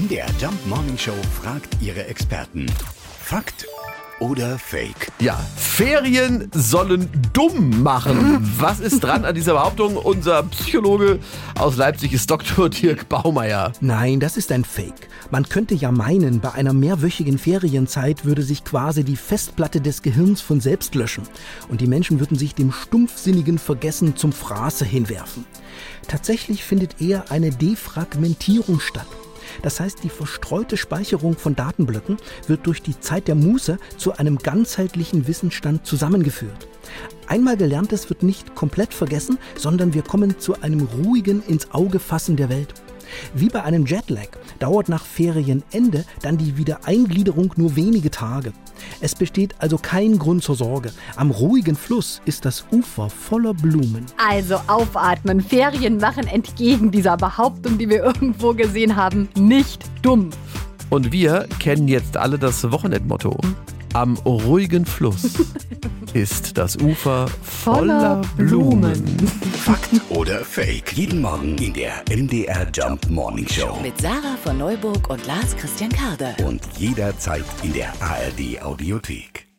MDR Jump Morning Show fragt ihre Experten. Fakt oder Fake? Ja, Ferien sollen dumm machen. Was ist dran an dieser Behauptung? Unser Psychologe aus Leipzig ist Dr. Dirk Baumeier. Nein, das ist ein Fake. Man könnte ja meinen, bei einer mehrwöchigen Ferienzeit würde sich quasi die Festplatte des Gehirns von selbst löschen und die Menschen würden sich dem stumpfsinnigen Vergessen zum Fraße hinwerfen. Tatsächlich findet eher eine Defragmentierung statt. Das heißt, die verstreute Speicherung von Datenblöcken wird durch die Zeit der Muße zu einem ganzheitlichen Wissensstand zusammengeführt. Einmal gelerntes wird nicht komplett vergessen, sondern wir kommen zu einem ruhigen ins Auge fassen der Welt. Wie bei einem Jetlag dauert nach Ferienende dann die Wiedereingliederung nur wenige Tage. Es besteht also kein Grund zur Sorge. Am ruhigen Fluss ist das Ufer voller Blumen. Also aufatmen. Ferien machen entgegen dieser Behauptung, die wir irgendwo gesehen haben, nicht dumm. Und wir kennen jetzt alle das Wochenendmotto. Am ruhigen Fluss ist das Ufer voller Blumen. Fakt oder Fake? Jeden Morgen in der MDR Jump Morning Show. Mit Sarah von Neuburg und Lars Christian Karde. Und jederzeit in der ARD Audiothek.